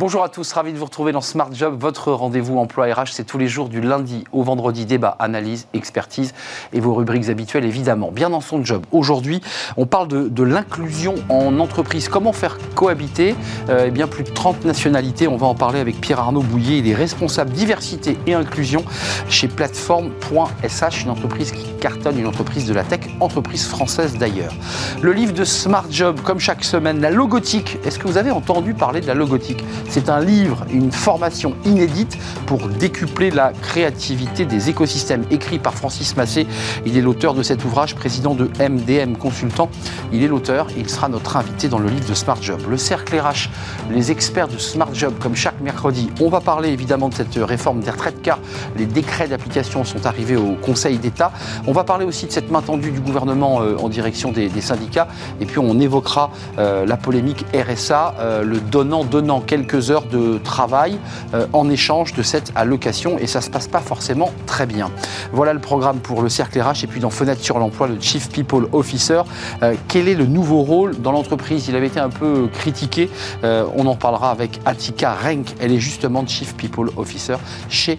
Bonjour à tous, ravi de vous retrouver dans Smart Job, votre rendez-vous emploi RH. C'est tous les jours du lundi au vendredi, débat, analyse, expertise et vos rubriques habituelles évidemment. Bien dans son job. Aujourd'hui, on parle de, l'inclusion en entreprise. Comment faire cohabiter euh, eh bien, plus de 30 nationalités? On va en parler avec Pierre-Arnaud Bouillet, il est responsable diversité et inclusion chez Plateforme.sh, une entreprise qui cartonne, une entreprise de la tech, entreprise française d'ailleurs. Le livre de Smart Job, comme chaque semaine, la logotique. Est-ce que vous avez entendu parler de la logotique? C'est un livre, une formation inédite pour décupler la créativité des écosystèmes, écrit par Francis Massé. Il est l'auteur de cet ouvrage, président de MDM Consultant. Il est l'auteur il sera notre invité dans le livre de Smart Job. Le cercle RH, les experts de Smart Job, comme chaque mercredi. On va parler évidemment de cette réforme des retraites car les décrets d'application sont arrivés au Conseil d'État. On va parler aussi de cette main tendue du gouvernement euh, en direction des, syndicats. Et puis on évoquera euh, la polémique RSA, euh, le donnant-donnant quelques heures de travail euh, en échange de cette allocation et ça se passe pas forcément très bien. Voilà le programme pour le cercle RH et puis dans Fenêtre sur l'emploi, le Chief People Officer. Euh, quel est le nouveau rôle dans l'entreprise? Il avait été un peu critiqué. Euh, on en parlera avec Atika Renk. Elle est justement Chief People Officer chez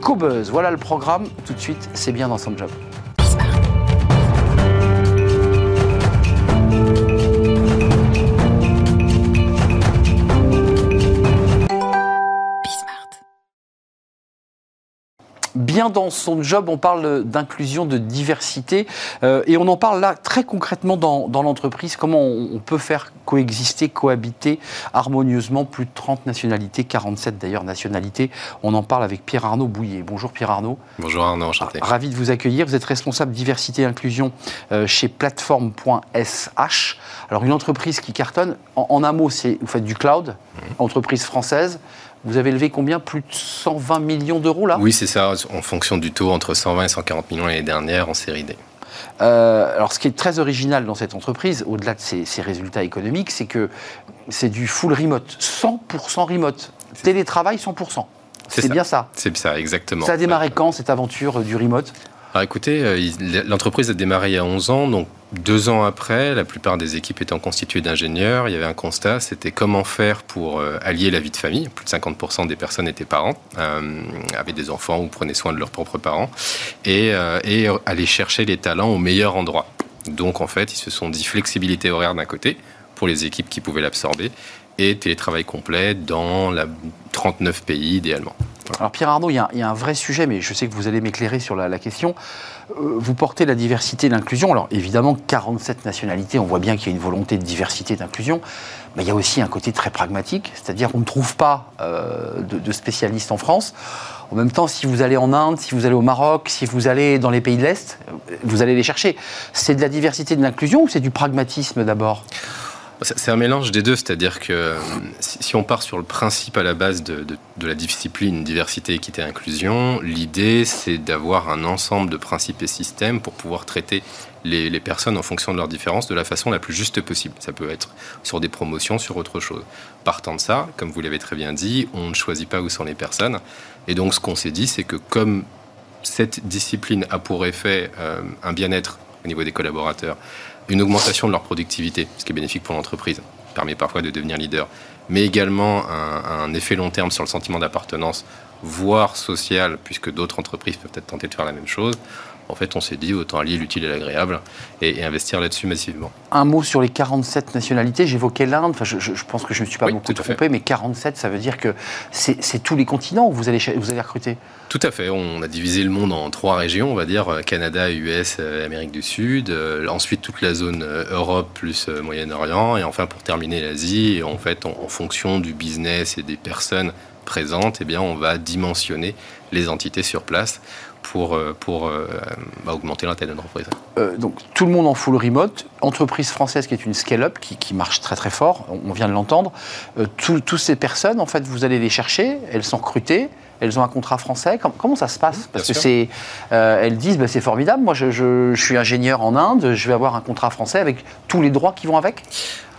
Cobuzz. Voilà le programme. Tout de suite, c'est bien dans son job. Bien dans son job, on parle d'inclusion, de diversité, euh, et on en parle là très concrètement dans, l'entreprise, comment on, peut faire coexister, cohabiter harmonieusement plus de 30 nationalités, 47 d'ailleurs nationalités. On en parle avec Pierre-Arnaud Bouillet. Bonjour Pierre-Arnaud. Bonjour Arnaud, enchanté. Ravi de vous accueillir. Vous êtes responsable diversité et inclusion euh, chez plateforme.sh. Alors une entreprise qui cartonne, en, un mot, c'est vous faites du cloud, mmh. entreprise française. Vous avez levé combien? Plus de 120 millions d'euros là? Oui, c'est ça, en fonction du taux, entre 120 et 140 millions l'année dernière en série D. Euh, alors, ce qui est très original dans cette entreprise, au-delà de ses, résultats économiques, c'est que c'est du full remote, 100% remote, télétravail 100%. C'est bien ça. C'est ça, exactement. Ça a démarré quand cette aventure du remote? Alors écoutez, euh, l'entreprise a démarré il y a 11 ans, donc deux ans après, la plupart des équipes étant constituées d'ingénieurs, il y avait un constat, c'était comment faire pour euh, allier la vie de famille. Plus de 50% des personnes étaient parents, euh, avaient des enfants ou prenaient soin de leurs propres parents, et, et aller chercher les talents au meilleur endroit. Donc en fait, ils se sont dit flexibilité horaire d'un côté, pour les équipes qui pouvaient l'absorber, et télétravail complet dans la 39 pays idéalement. Alors Pierre Arnaud, il y, a, un vrai sujet, mais je sais que vous allez m'éclairer sur la, question. Euh, vous portez la diversité et l'inclusion. Alors évidemment, 47 nationalités, on voit bien qu'il y a une volonté de diversité et d'inclusion. Mais il y a aussi un côté très pragmatique, c'est-à-dire qu'on ne trouve pas euh, de, spécialistes en France. En même temps, si vous allez en Inde, si vous allez au Maroc, si vous allez dans les pays de l'Est, vous allez les chercher. C'est de la diversité et de l'inclusion ou c'est du pragmatisme d'abord? C'est un mélange des deux, c'est-à-dire que euh, si on part sur le principe à la base de, la discipline diversité, équité, inclusion, l'idée c'est d'avoir un ensemble de principes et systèmes pour pouvoir traiter les, personnes en fonction de leurs différences de la façon la plus juste possible. Ça peut être sur des promotions, sur autre chose. Partant de ça, comme vous l'avez très bien dit, on ne choisit pas où sont les personnes. Et donc ce qu'on s'est dit, c'est que comme cette discipline a pour effet euh, un bien-être au niveau des collaborateurs, une augmentation de leur productivité, ce qui est bénéfique pour l'entreprise, permet parfois de devenir leader, mais également un, effet long terme sur le sentiment d'appartenance, voire social, puisque d'autres entreprises peuvent être tentées de faire la même chose. En fait, on s'est dit autant allier l'utile et l'agréable et, investir là-dessus massivement. Un mot sur les 47 nationalités. J'évoquais l'Inde. Enfin, je, pense que je ne me suis pas beaucoup trompé, mais 47, ça veut dire que c'est tous les continents où vous allez, vous allez recruter tout à fait. On a divisé le monde en trois régions, on va dire euh, Canada, US, euh, Amérique du Sud. Euh, ensuite, toute la zone Europe plus Moyen-Orient. Et enfin, pour terminer, l'Asie. Et en fait, en, fonction du business et des personnes présentes, eh bien, on va dimensionner les entités sur place pour, pour bah, augmenter l'intérêt de l'entreprise. donc tout le monde en full remote, entreprise française qui est une scale-up qui, qui, marche très très fort, on vient de l'entendre. Toutes ces personnes, en fait, vous allez les chercher, elles sont recrutées, elles ont un contrat français. Comment, ça se passe? Parce que c'est, euh, elles disent, bah, c'est formidable. Moi, je, suis ingénieur en Inde, je vais avoir un contrat français avec tous les droits qui vont avec?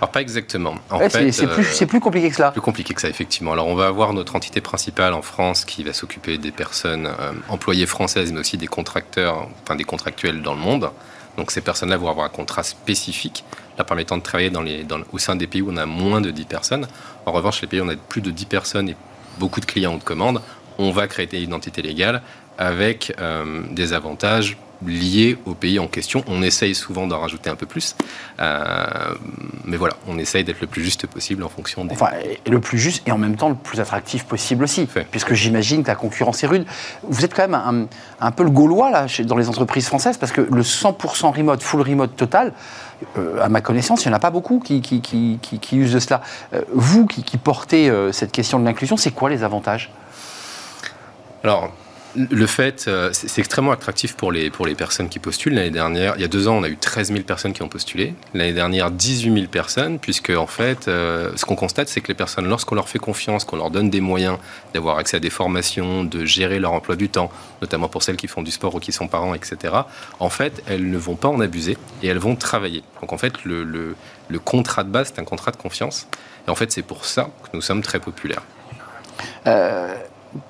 Alors pas exactement. c'est, plus, plus, compliqué que ça. Plus compliqué que ça, effectivement. Alors on va avoir notre entité principale en France qui va s'occuper des personnes euh, employées françaises, mais aussi des contracteurs, enfin des contractuels dans le monde. Donc ces personnes-là vont avoir un contrat spécifique, leur permettant de travailler dans les, au sein des pays où on a moins de 10 personnes. En revanche, les pays où on a plus de 10 personnes et beaucoup de clients de commande, on va créer une identité légale avec euh, des avantages liés au pays en question. On essaye souvent d'en rajouter un peu plus, euh, mais voilà, on essaye d'être le plus juste possible en fonction des... Enfin, le plus juste et en même temps le plus attractif possible aussi, puisque j'imagine que la concurrence est rude. Vous êtes quand même un, peu le gaulois là, dans les entreprises françaises, parce que le 100% remote, full remote total, euh, à ma connaissance, il n'y en a pas beaucoup qui, qui, usent de cela. vous qui, portez cette question de l'inclusion, c'est quoi les avantages? Alors, le fait, euh, c'est extrêmement attractif pour les, pour les personnes qui postulent. L'année dernière, il y a deux ans, on a eu 13 000 personnes qui ont postulé. L'année dernière, 18 000 personnes, puisque en fait, euh, ce qu'on constate, c'est que les personnes, lorsqu'on leur fait confiance, qu'on leur donne des moyens d'avoir accès à des formations, de gérer leur emploi du temps, notamment pour celles qui font du sport ou qui sont parents, etc., en fait, elles ne vont pas en abuser et elles vont travailler. Donc en fait, le, le, contrat de base, c'est un contrat de confiance. Et en fait, c'est pour ça que nous sommes très populaires. Euh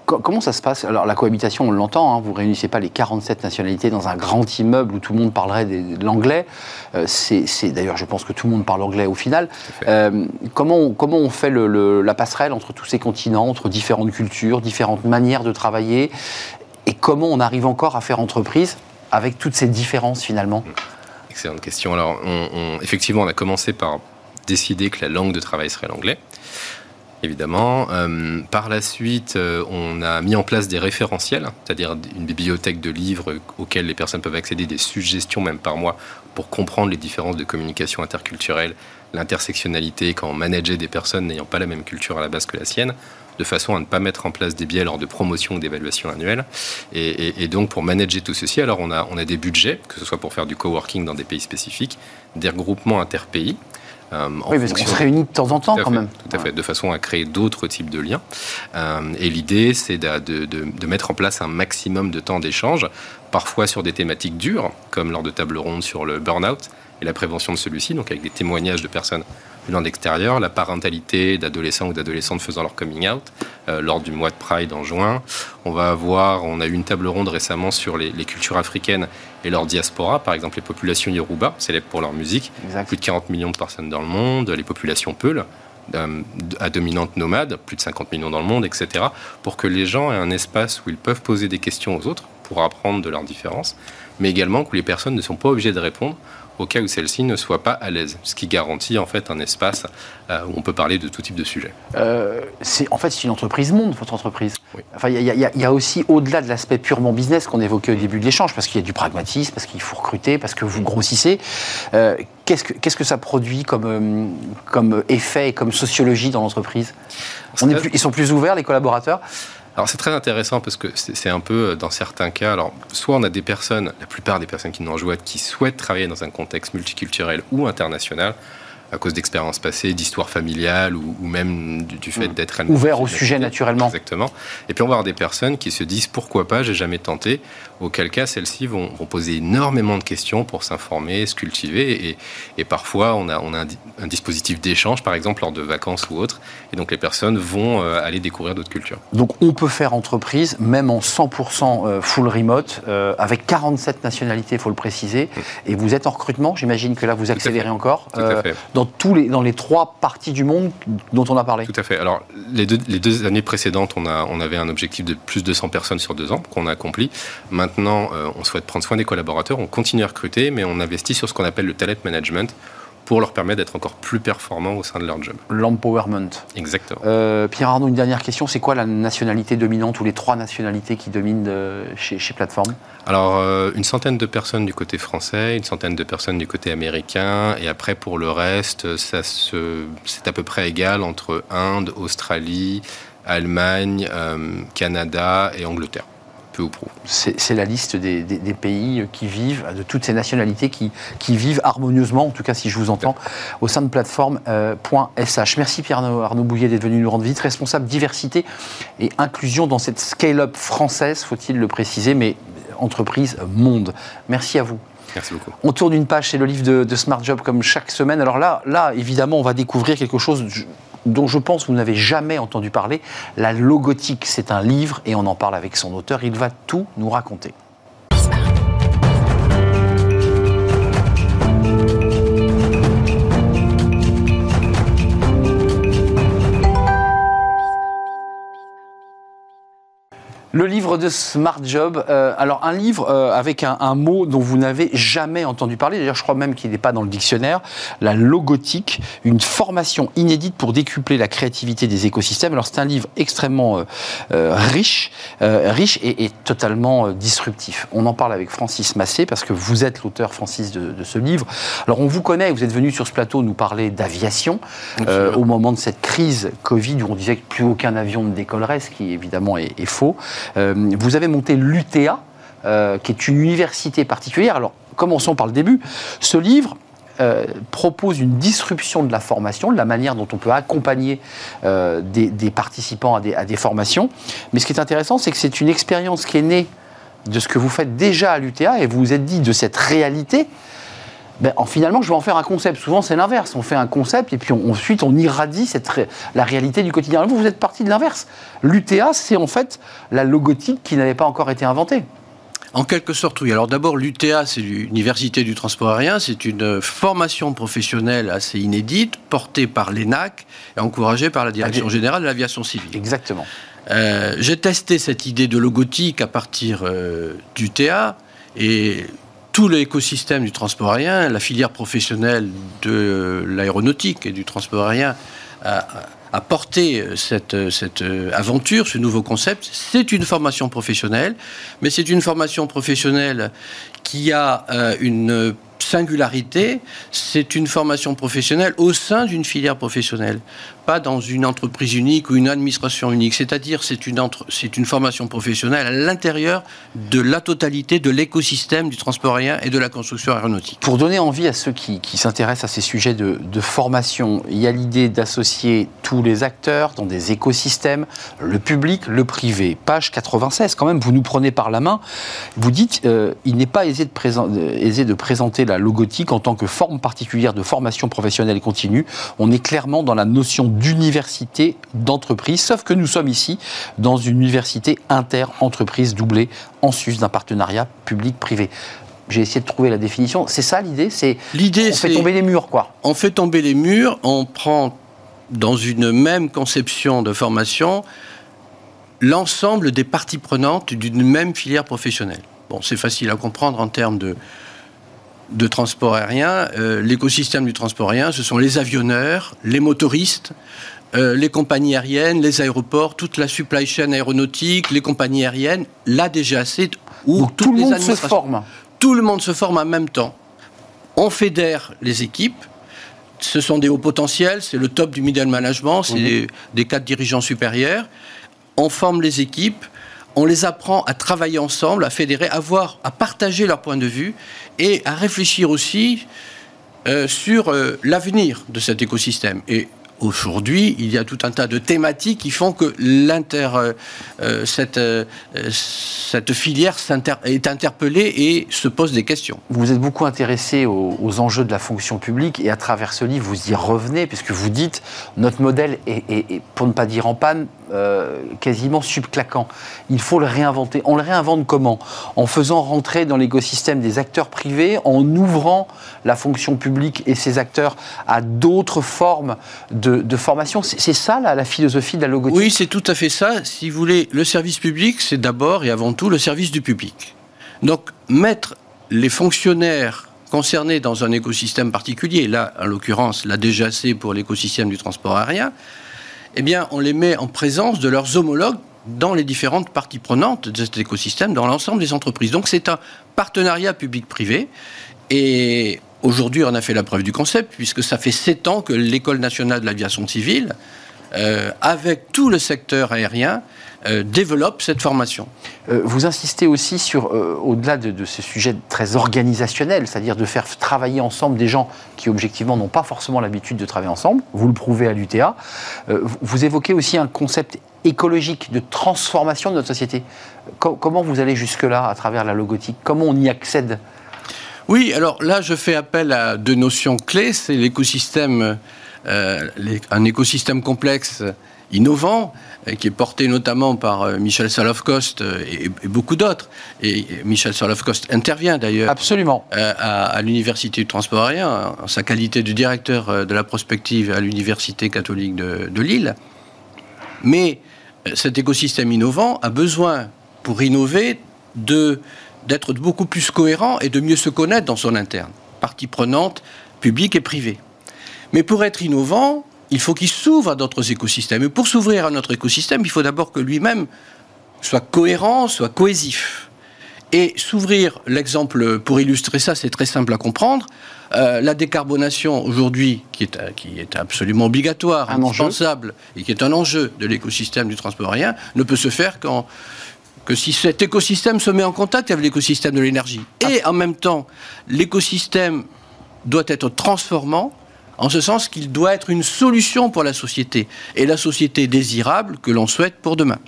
Comment ça se passe? Alors la cohabitation, on l'entend, hein, vous ne réunissez pas les 47 nationalités dans un grand immeuble où tout le monde parlerait de l'anglais. Euh, c'est D'ailleurs, je pense que tout le monde parle anglais au final. Euh, comment, on, comment on fait la passerelle entre tous ces continents, entre différentes cultures, différentes manières de travailler? Et comment on arrive encore à faire entreprise avec toutes ces différences finalement? Excellente question. Alors, effectivement, on a commencé par décider que la langue de travail serait l'anglais évidemment. Euh, par la suite, euh, on a mis en place des référentiels, c'est-à-dire une bibliothèque de livres auxquels les personnes peuvent accéder, des suggestions même par mois pour comprendre les différences de communication interculturelle, l'intersectionnalité quand on manageait des personnes n'ayant pas la même culture à la base que la sienne de façon à ne pas mettre en place des biais lors de promotion ou d'évaluation annuelle. Et, donc, pour manager tout ceci, alors on a, on a des budgets, que ce soit pour faire du coworking dans des pays spécifiques, des regroupements interpays, euh, oui, parce qu'on se réunit de temps en temps quand même. Tout à fait, de façon à créer d'autres types de liens. Euh, et l'idée, c'est de, mettre en place un maximum de temps d'échange, parfois sur des thématiques dures, comme lors de tables rondes sur le burn-out et la prévention de celui-ci, donc avec des témoignages de personnes venant d'extérieur, la parentalité d'adolescents ou d'adolescentes faisant leur coming out euh, lors du mois de Pride en juin. On va avoir, on a eu une table ronde récemment sur les, cultures africaines et leur diaspora, par exemple les populations Yoruba, célèbres pour leur musique, plus de 40 millions de personnes dans le monde, les populations Peul, euh, à dominante nomade, plus de 50 millions dans le monde, etc., pour que les gens aient un espace où ils peuvent poser des questions aux autres pour apprendre de leurs différences, mais également que les personnes ne sont pas obligées de répondre au cas où celle-ci ne soit pas à l'aise, ce qui garantit en fait un espace euh, où on peut parler de tout type de sujet. Euh, c'est en fait c'est une entreprise monde, votre entreprise. Enfin, il y, a aussi au-delà de l'aspect purement business qu'on évoquait au début de l'échange, parce qu'il y a du pragmatisme, parce qu'il faut recruter, parce que vous grossissez. Euh, qu'est-ce que qu'est-ce que ça produit comme comme effet et comme sociologie dans l'entreprise? Ils sont plus ouverts les collaborateurs? Alors c'est très intéressant parce que c'est un peu euh, dans certains cas, alors soit on a des personnes, la plupart des personnes qui nous rejoignent, qui souhaitent travailler dans un contexte multiculturel ou international, à cause d'expériences passées, d'histoires familiales ou, même du, fait mm. d'être ouvert au sujet naturellement. Exactement. Et puis on va avoir des personnes qui se disent pourquoi pas, j'ai jamais tenté. Auquel cas, celles-ci vont, poser énormément de questions pour s'informer, se cultiver. Et, parfois, on a, on a un, dispositif d'échange, par exemple lors de vacances ou autres. Et donc les personnes vont euh, aller découvrir d'autres cultures. Donc on peut faire entreprise, même en 100% euh, full remote, euh, avec 47 nationalités, il faut le préciser. Mm. Et vous êtes en recrutement, j'imagine que là vous accélérez encore. Tout à fait dans, tous les, dans les trois parties du monde dont on a parlé. Tout à fait. Alors, les deux, les deux années précédentes, on, a, on avait un objectif de plus de 100 personnes sur deux ans qu'on a accompli. Maintenant, euh, on souhaite prendre soin des collaborateurs, on continue à recruter, mais on investit sur ce qu'on appelle le talent management pour leur permettre d'être encore plus performants au sein de leur job. L'empowerment. Exactement. Euh, Pierre Arnaud, une dernière question. C'est quoi la nationalité dominante ou les trois nationalités qui dominent euh, chez, chez Plateforme Alors, euh, une centaine de personnes du côté français, une centaine de personnes du côté américain, et après pour le reste, ça c'est à peu près égal entre Inde, Australie, Allemagne, Canada et Angleterre peu ou prou. C'est la liste des, pays qui vivent, de toutes ces nationalités qui, qui, vivent harmonieusement, en tout cas si je vous entends, au sein de plateforme.sh. Euh, Merci Pierre Arnaud Bouillet d'être venu nous rendre visite, responsable diversité et inclusion dans cette scale-up française, faut-il le préciser, mais entreprise monde. Merci à vous. Merci beaucoup. On tourne une page chez le livre de, de, Smart Job comme chaque semaine. Alors là, là, évidemment, on va découvrir quelque chose dont je pense que vous n'avez jamais entendu parler. La logotique, c'est un livre et on en parle avec son auteur. Il va tout nous raconter. Le livre de Smart Job. Euh, alors, un livre euh, avec un, mot dont vous n'avez jamais entendu parler. D'ailleurs, je crois même qu'il n'est pas dans le dictionnaire. La logotique, une formation inédite pour décupler la créativité des écosystèmes. Alors, c'est un livre extrêmement euh, riche, riche et, totalement disruptif. On en parle avec Francis Massé parce que vous êtes l'auteur, Francis, de, ce livre. Alors, on vous connaît. Vous êtes venu sur ce plateau nous parler d'aviation au moment de cette crise Covid où on disait que plus aucun avion ne décollerait, ce qui évidemment est, est faux. Euh, vous avez monté l'UTA, euh, qui est une université particulière. Alors, commençons par le début. Ce livre, euh, propose une disruption de la formation, de la manière dont on peut accompagner des, participants à des, formations. Mais ce qui est intéressant, c'est que c'est une expérience qui est née de ce que vous faites déjà à l'UTA et vous vous êtes dit de cette réalité ben, finalement, je vais en faire un concept. Souvent, c'est l'inverse. On fait un concept et puis ensuite, on irradie cette la réalité du quotidien. Vous, vous êtes parti de l'inverse. L'UTA, c'est en fait la logotique qui n'avait pas encore été inventée. En quelque sorte, oui. Alors d'abord, l'UTA, c'est l'Université du transport aérien. C'est une formation professionnelle assez inédite, portée par l'ENAC et encouragée par la Direction générale de l'aviation civile. Exactement. Euh, j'ai testé cette idée de logotique à partir euh, d'UTA et tout l'écosystème du transport aérien, la filière professionnelle de l'aéronautique et du transport aérien a, porté cette, cette, aventure, ce nouveau concept. C'est une formation professionnelle, mais c'est une formation professionnelle qui a euh, une singularité, c'est une formation professionnelle au sein d'une filière professionnelle, pas dans une entreprise unique ou une administration unique. C'est-à-dire, c'est une, c'est une formation professionnelle à l'intérieur de la totalité de l'écosystème du transport aérien et de la construction aéronautique. Pour donner envie à ceux qui, s'intéressent à ces sujets de, de formation, il y a l'idée d'associer tous les acteurs dans des écosystèmes, le public, le privé. Page 96, quand même, vous nous prenez par la main. Vous dites, euh, il n'est pas aisé de, euh, aisé de présenter la logotique en tant que forme particulière de formation professionnelle continue. On est clairement dans la notion d'université d'entreprise, sauf que nous sommes ici dans une université inter-entreprise doublée en sus d'un partenariat public-privé. J'ai essayé de trouver la définition. C'est ça l'idée? C'est l'idée. On fait tomber les murs, quoi. On fait tomber les murs. On prend dans une même conception de formation l'ensemble des parties prenantes d'une même filière professionnelle. Bon, c'est facile à comprendre en termes de, de transport aérien. Euh, l'écosystème du transport aérien, ce sont les avionneurs, les motoristes, euh, les compagnies aériennes, les aéroports, toute la supply chain aéronautique, les compagnies aériennes, la DGAC, où tout le monde se forme. Tout le monde se forme en même temps. On fédère les équipes. Ce sont des hauts potentiels, c'est le top du middle management, c'est des, des cadres dirigeants supérieurs. On forme les équipes, on les apprend à travailler ensemble, à fédérer, à partager leur point de vue et à réfléchir aussi euh, sur euh, l'avenir de cet écosystème. Et Aujourd'hui, il y a tout un tas de thématiques qui font que euh, cette, cette, filière est interpellée et se pose des questions. Vous êtes beaucoup intéressé aux, enjeux de la fonction publique et à travers ce livre, vous y revenez puisque vous dites notre modèle est pour ne pas dire en panne, euh, quasiment subclaquant. Il faut le réinventer. On le réinvente comment? En faisant rentrer dans l'écosystème des acteurs privés, en ouvrant la fonction publique et ses acteurs à d'autres formes de, formation. C'est ça la, philosophie de la logothèque? Oui, c'est tout à fait ça. Si vous voulez, le service public, c'est d'abord et avant tout le service du public. Donc, mettre les fonctionnaires concernés dans un écosystème particulier, là, en l'occurrence, la DGAC pour l'écosystème du transport aérien, eh bien, on les met en présence de leurs homologues dans les différentes parties prenantes de cet écosystème, dans l'ensemble des entreprises. Donc c'est un partenariat public-privé. Et aujourd'hui, on a fait la preuve du concept, puisque ça fait sept ans que l'École nationale de l'aviation civile, euh, avec tout le secteur aérien, euh, développe cette formation. Euh, vous insistez aussi sur, euh, au-delà de, ces sujets très organisationnels, c'est-à-dire de faire travailler ensemble des gens qui objectivement n'ont pas forcément l'habitude de travailler ensemble, vous le prouvez à l'UTA, vous évoquez aussi un concept écologique de transformation de notre société. comment vous allez jusque-là à travers la logotique? Comment on y accède? Oui, alors là je fais appel à deux notions clés, c'est l'écosystème, un écosystème complexe innovant, euh, qui est porté notamment par euh, Michel Salofkost euh, et, beaucoup d'autres. Et Michel Salofkost intervient d'ailleurs Absolument. à, l'Université du transport aérien en sa qualité de directeur de la prospective à l'Université catholique de, Lille. Mais cet écosystème innovant a besoin pour innover, de d'être beaucoup plus cohérent et de mieux se connaître dans son interne, partie prenante, publique et privée. Mais pour être innovant, il faut qu'il s'ouvre à d'autres écosystèmes. Et pour s'ouvrir à notre écosystème, il faut d'abord que lui-même soit cohérent, soit cohésif. Et s'ouvrir, l'exemple pour illustrer ça, c'est très simple à comprendre. Euh, la décarbonation aujourd'hui, qui est, qui est absolument obligatoire, indispensable, et qui est un enjeu de l'écosystème du transport aérien, ne peut se faire qu'en que si cet écosystème se met en contact avec l'écosystème de l'énergie. Et en même temps, l'écosystème doit être transformant, en ce sens qu'il doit être une solution pour la société, et la société désirable que l'on souhaite pour demain.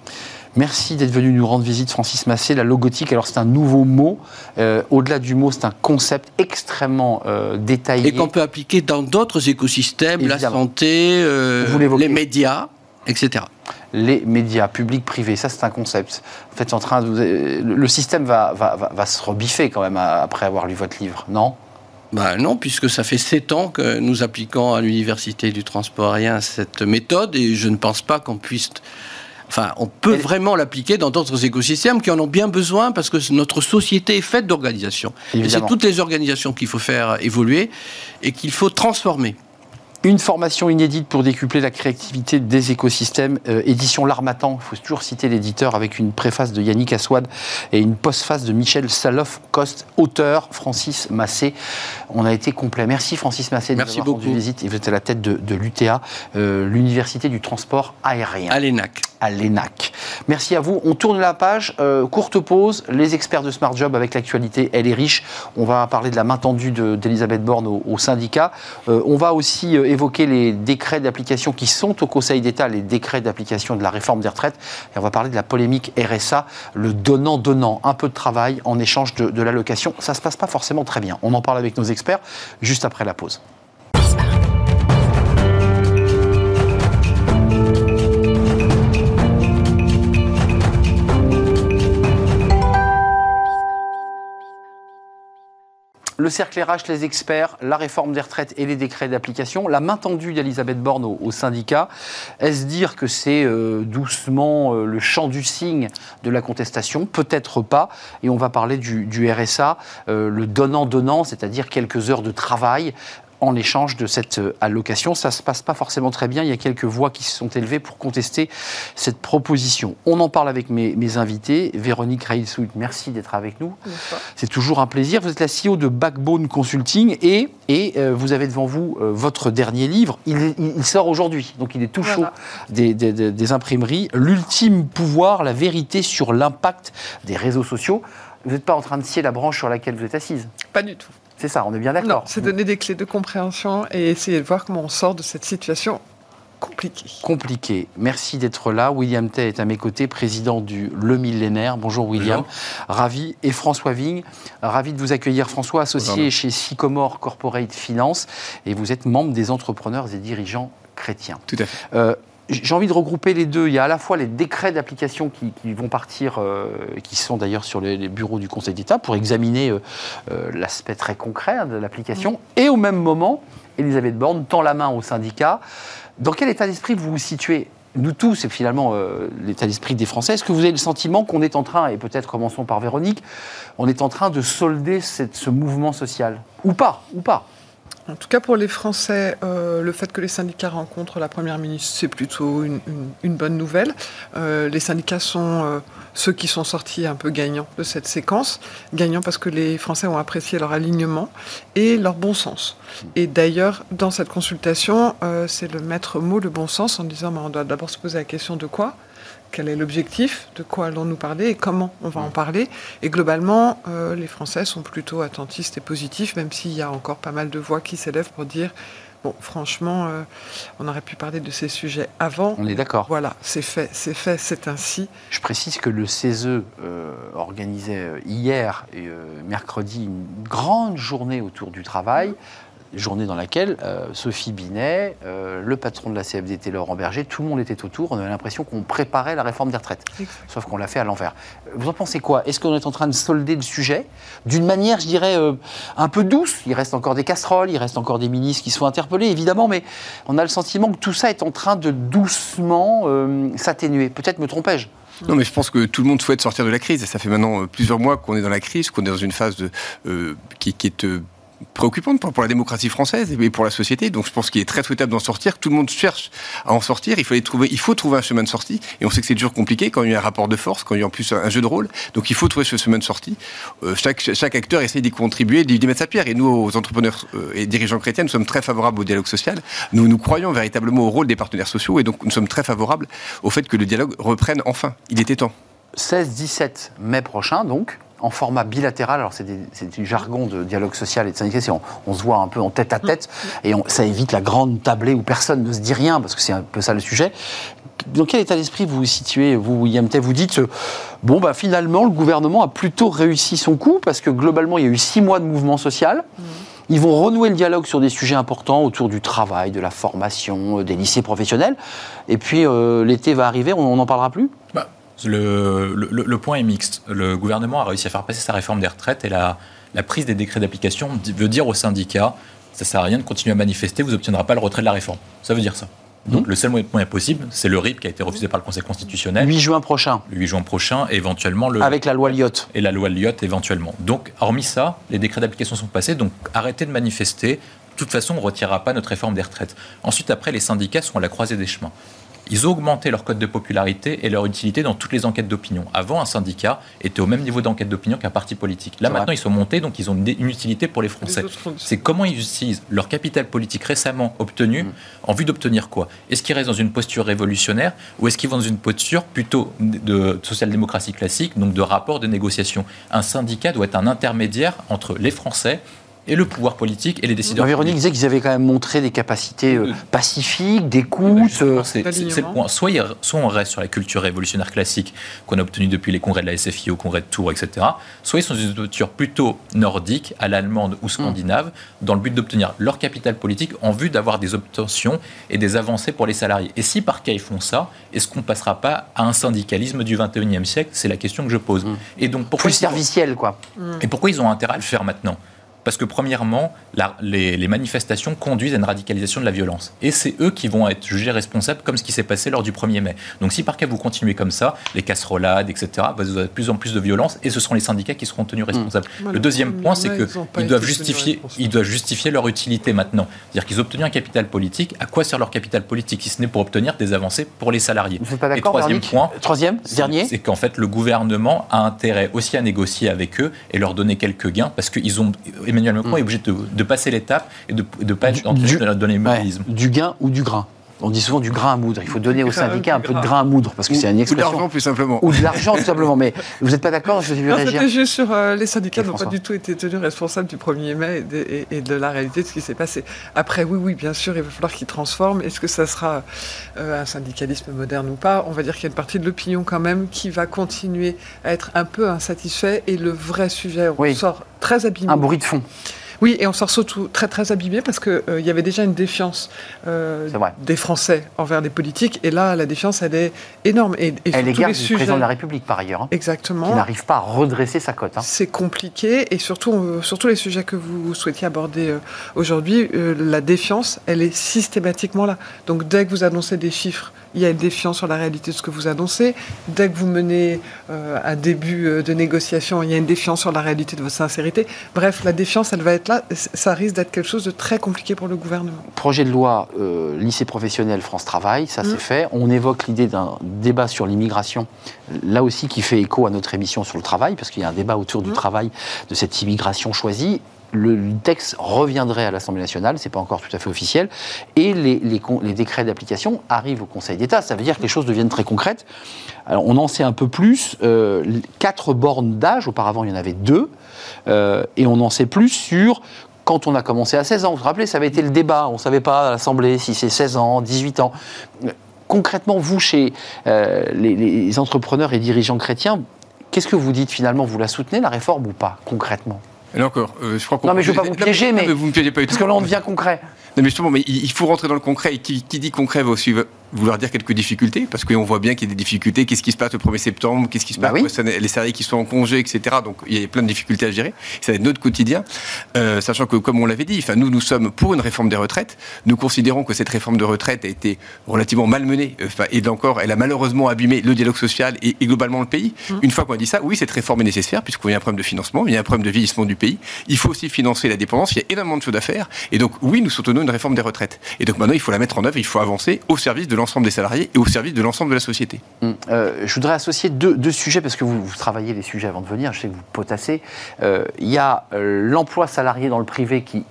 Merci d'être venu nous rendre visite, Francis Massé. La logotique, alors c'est un nouveau mot. Euh, au-delà du mot, c'est un concept extrêmement euh, détaillé. Et qu'on peut appliquer dans d'autres écosystèmes, la santé, euh, les médias, etc. Les médias, publics, privés, ça c'est un concept. En fait, en train de, le système va, va, va, se rebiffer quand même après avoir lu votre livre, non? Ben non, puisque ça fait sept ans que nous appliquons à l'Université du transport aérien cette méthode et je ne pense pas qu'on puisse Enfin, on peut vraiment l'appliquer dans d'autres écosystèmes qui en ont bien besoin parce que notre société est faite d'organisations. Et c'est toutes les organisations qu'il faut faire évoluer et qu'il faut transformer. Une formation inédite pour décupler la créativité des écosystèmes. Euh, édition L'Armatan, il faut toujours citer l'éditeur avec une préface de Yannick Aswad et une postface de Michel Saloff-Coste, auteur Francis Massé. On a été complet. Merci Francis Massé de Merci beaucoup. rendu visite. vous êtes à la tête de, l'UTA, euh, l'Université du transport aérien. À l'ENAC. L'ENAC. Merci à vous. On tourne la page. Euh, courte pause. Les experts de Smart Job avec l'actualité, elle est riche. On va parler de la main tendue d'Elisabeth Borne au, syndicat. on va aussi évoquer les décrets d'application qui sont au Conseil d'État, les décrets d'application de la réforme des retraites. Et on va parler de la polémique RSA, le donnant-donnant, un peu de travail en échange de, de l'allocation. Ça ne se passe pas forcément très bien. On en parle avec nos experts juste après la pause. Le cercle RH, les experts, la réforme des retraites et les décrets d'application, la main tendue d'Elisabeth Borne au, syndicat. Est-ce dire que c'est euh, doucement euh, le champ du signe de la contestation? Peut-être pas. Et on va parler du, RSA, euh, le donnant-donnant, c'est-à-dire quelques heures de travail en échange de cette euh, allocation. Ça ne se passe pas forcément très bien. Il y a quelques voix qui se sont élevées pour contester cette proposition. On en parle avec mes, invités. Véronique Reilsout, merci d'être avec nous. C'est toujours un plaisir. Vous êtes la CEO de Backbone Consulting et, et euh, vous avez devant vous euh, votre dernier livre. Il, sort aujourd'hui, donc il est tout chaud des, des imprimeries. L'ultime pouvoir, la vérité sur l'impact des réseaux sociaux. Vous n'êtes pas en train de scier la branche sur laquelle vous êtes assise? Pas du tout. C'est ça, on est bien d'accord. C'est donner des clés de compréhension et essayer de voir comment on sort de cette situation compliquée. Compliquée. Merci d'être là. William Tay est à mes côtés, président du Le Millénaire. Bonjour William. Ravi. Et François Vigne, ravi de vous accueillir. François, associé chez Sycomore Corporate Finance et vous êtes membre des entrepreneurs et dirigeants chrétiens. Tout à fait. Euh, j'ai envie de regrouper les deux. Il y a à la fois les décrets d'application qui, vont partir, euh, qui sont d'ailleurs sur les, bureaux du Conseil d'État pour examiner euh, euh, l'aspect très concret de l'application. Et au même moment, Elisabeth Borne tend la main au syndicat. Dans quel état d'esprit vous vous situez nous tous, et finalement l'état d'esprit des Français, est-ce que vous avez le sentiment qu'on est en train, et peut-être commençons par Véronique, on est en train de solder ce mouvement social? Ou pas Ou pas? En tout cas, pour les Français, euh, le fait que les syndicats rencontrent la Première ministre, c'est plutôt une, bonne nouvelle. Euh, les syndicats sont euh, ceux qui sont sortis un peu gagnants de cette séquence. Gagnants parce que les Français ont apprécié leur alignement et leur bon sens. Et d'ailleurs, dans cette consultation, c'est le maître mot, le bon sens, en disant on doit d'abord se poser la question de quoi quel est l'objectif, de quoi allons-nous parler et comment on va en parler. Et globalement, euh, les Français sont plutôt attentistes et positifs, même s'il y a encore pas mal de voix qui s'élèvent pour dire Bon, franchement, euh, on aurait pu parler de ces sujets avant. On est d'accord. Voilà, c'est fait, c'est fait, c'est ainsi. Je précise que le CESE euh, organisait hier et mercredi une grande journée autour du travail journée dans laquelle euh, Sophie Binet, euh, le patron de la CFDT, Laurent Berger, tout le monde était autour. On avait l'impression qu'on préparait la réforme des retraites. Sauf qu'on l'a fait à l'envers. Vous en pensez quoi? Est-ce qu'on est en train de solder le sujet? D'une manière, je dirais, euh, un peu douce Il reste encore des casseroles, il reste encore des ministres qui sont interpellés, évidemment, mais on a le sentiment que tout ça est en train de doucement s'atténuer. Peut-être me trompais-je Non, mais je pense que tout le monde souhaite sortir de la crise. Et ça fait maintenant plusieurs mois qu'on est dans la crise, qu'on est dans une phase de, euh, qui, qui, est euh, préoccupante pour, la démocratie française et pour la société. Donc je pense qu'il est très souhaitable d'en sortir. Tout le monde cherche à en sortir. Il faut, trouver, un chemin de sortie. Et on sait que c'est toujours compliqué quand il y a un rapport de force, quand il y a en plus un jeu de rôle. Donc il faut trouver ce chemin de sortie. Euh, chaque, chaque acteur essaie d'y contribuer, d'y mettre sa pierre. Et nous, aux entrepreneurs euh, et dirigeants chrétiens, nous sommes très favorables au dialogue social. Nous, nous croyons véritablement au rôle des partenaires sociaux. Et donc nous sommes très favorables au fait que le dialogue reprenne enfin. Il était temps. 16-17 mai prochain, donc, en format bilatéral. Alors, c'est du jargon de dialogue social et de syndication. On, se voit un peu en tête à tête et ça évite la grande tablée où personne ne se dit rien, parce que c'est un peu ça le sujet. Dans quel état d'esprit vous vous situez, vous, William Tay Vous dites, bon, bah, finalement, le gouvernement a plutôt réussi son coup, parce que globalement, il y a eu six mois de mouvement social. Ils vont renouer le dialogue sur des sujets importants autour du travail, de la formation, euh, des lycées professionnels. Et puis, euh, l'été va arriver, on n'en parlera plus? Bah, le, le, point est mixte. Le gouvernement a réussi à faire passer sa réforme des retraites et la, la prise des décrets d'application veut dire aux syndicats ça ne sert à rien de continuer à manifester, vous n'obtiendrez pas le retrait de la réforme. Ça veut dire ça. Donc mmh. le seul moyen possible, c'est le RIP qui a été refusé par le Conseil constitutionnel. 8 juin prochain. Le 8 juin prochain, éventuellement le... Avec la loi Lyotte. Et la loi Lyotte, éventuellement. Donc, hormis ça, les décrets d'application sont passés, donc arrêtez de manifester. De toute façon, on ne retirera pas notre réforme des retraites. Ensuite, après, les syndicats sont à la croisée des chemins ils ont augmenté leur code de popularité et leur utilité dans toutes les enquêtes d'opinion. Avant, un syndicat était au même niveau d'enquête d'opinion qu'un parti politique. Là, maintenant, ils sont montés, donc ils ont une utilité pour les Français. C'est comment ils utilisent leur capital politique récemment obtenu mm. en vue d'obtenir quoi? Est-ce qu'ils restent dans une posture révolutionnaire ou est-ce qu'ils vont dans une posture plutôt de social-démocratie classique, donc de rapport de négociation? Un syndicat doit être un intermédiaire entre les Français et le pouvoir politique et les décideurs. Véronique disait qu'ils avaient quand même montré des capacités euh, pacifiques, d'écoute. Euh, c'est le point. Soit, soit, on reste sur la culture révolutionnaire classique qu'on a obtenue depuis les congrès de la SFI au congrès de Tours, etc. Soit ils sont dans une culture plutôt nordique, à l'allemande ou scandinave, dans le but d'obtenir leur capital politique en vue d'avoir des obtentions et des avancées pour les salariés. Et si par cas ils font ça, est-ce qu'on ne passera pas à un syndicalisme du 21e siècle? C'est la question que je pose. Mm. Et donc pourquoi Plus serviciel, quoi. Et pourquoi ils ont intérêt à le faire maintenant? Parce que premièrement, les, manifestations conduisent à une radicalisation de la violence. Et c'est eux qui vont être jugés responsables, comme ce qui s'est passé lors du 1er mai. Donc si par cas vous continuez comme ça, les casserolades, etc., vous aurez de plus en plus de violence, et ce seront les syndicats qui seront tenus responsables. Mmh. Le deuxième point, c'est qu'ils doivent, justifier, ils doivent justifier leur utilité maintenant. C'est-à-dire qu'ils ont obtenu un capital politique. À quoi sert leur capital politique, si ce n'est pour obtenir des avancées pour les salariés? Vous n'êtes pas d'accord, troisième point, troisième, dernier? C'est qu'en fait, le gouvernement a intérêt aussi à négocier avec eux et leur donner quelques gains, parce qu'ils ont Emmanuel Macron mm. est obligé de, passer l'étape et de ne pas être dans l'immobilisme. du gain ou du grain on dit souvent du grain à moudre. Il faut donner aux syndicats un peu de grain à moudre parce que c'est une expression. Ou de l'argent plus simplement. Ou de l'argent tout simplement. Mais vous n'êtes pas d'accord Je vais juste sur euh, les syndicats n'ont pas du tout été tenus responsables du 1er mai et de, la réalité de ce qui s'est passé. Après, oui, oui, bien sûr, il va falloir qu'ils transforment. Est-ce que ça sera euh, un syndicalisme moderne ou pas? On va dire qu'il y a une partie de l'opinion quand même qui va continuer à être un peu insatisfait et le vrai sujet sort très abîmé. Un bruit de fond. Oui, et on sort surtout très très abîmé parce qu'il euh, y avait déjà une défiance euh, des Français envers les politiques, et là la défiance elle est énorme. Et, et elle est du sujets... président de la République par ailleurs. Hein, Exactement. Qui n'arrive pas à redresser sa cote. Hein. C'est compliqué, et surtout euh, sur tous les sujets que vous souhaitiez aborder aujourd'hui, la défiance elle est systématiquement là. Donc dès que vous annoncez des chiffres il y a une défiance sur la réalité de ce que vous annoncez. Dès que vous menez euh, un début euh, de négociation, il y a une défiance sur la réalité de votre sincérité. Bref, la défiance, elle va être là. Ça risque d'être quelque chose de très compliqué pour le gouvernement. Projet de loi euh, lycée professionnel France Travail, ça c'est mmh. fait. On évoque l'idée d'un débat sur l'immigration, là aussi qui fait écho à notre émission sur le travail, parce qu'il y a un débat autour du mmh. travail, de cette immigration choisie le texte reviendrait à l'Assemblée nationale, c'est pas encore tout à fait officiel, et les, décrets d'application arrivent au Conseil d'État. Ça veut dire que les choses deviennent très concrètes. Alors on en sait un peu plus. Euh, quatre bornes d'âge, auparavant il y en avait deux, euh, et on en sait plus sur quand on a commencé à 16 ans. Vous vous rappelez, ça avait été le débat. On ne savait pas à l'Assemblée si c'est 16 ans, 18 ans. Concrètement, vous, chez euh, les entrepreneurs et dirigeants chrétiens, qu'est-ce que vous dites finalement? Vous la soutenez, la réforme, ou pas, concrètement? Encore, euh, je crois qu'on. Non, mais je ne veux pas vous piéger, mais. vous me piégez pas Parce que là, on devient concret. Non, mais justement, mais il faut rentrer dans le concret. Et qui, dit concret va aussi, vouloir dire quelques difficultés, parce qu'on voit bien qu'il y a des difficultés. Qu'est-ce qui se passe le 1er septembre? Qu'est-ce qui se Bah passe oui. pour les salariés qui sont en congé, etc. Donc il y a plein de difficultés à gérer. Ça va être notre quotidien. Euh, sachant que, comme on l'avait dit, enfin, nous, nous sommes pour une réforme des retraites. Nous considérons que cette réforme de retraite a été relativement malmenée. euh, Enfin, et encore, elle a malheureusement abîmé le dialogue social et, et globalement le pays. Une fois qu'on a dit ça, oui, cette réforme est nécessaire, puisqu'il y a un problème de financement, il y a un problème de vieillissement du pays. Il faut aussi financer la dépendance. Il y a énormément de choses à faire. Et donc, oui, nous soutenons une réforme des retraites. Et donc maintenant, il faut la mettre en œuvre, il faut avancer au service de l'ensemble des salariés et au service de l'ensemble de la société. Hum, euh, je voudrais associer deux, sujets, parce que vous, travaillez les sujets avant de venir, je sais que vous potassez. Euh, Il y a euh, l'emploi salarié dans le privé qui,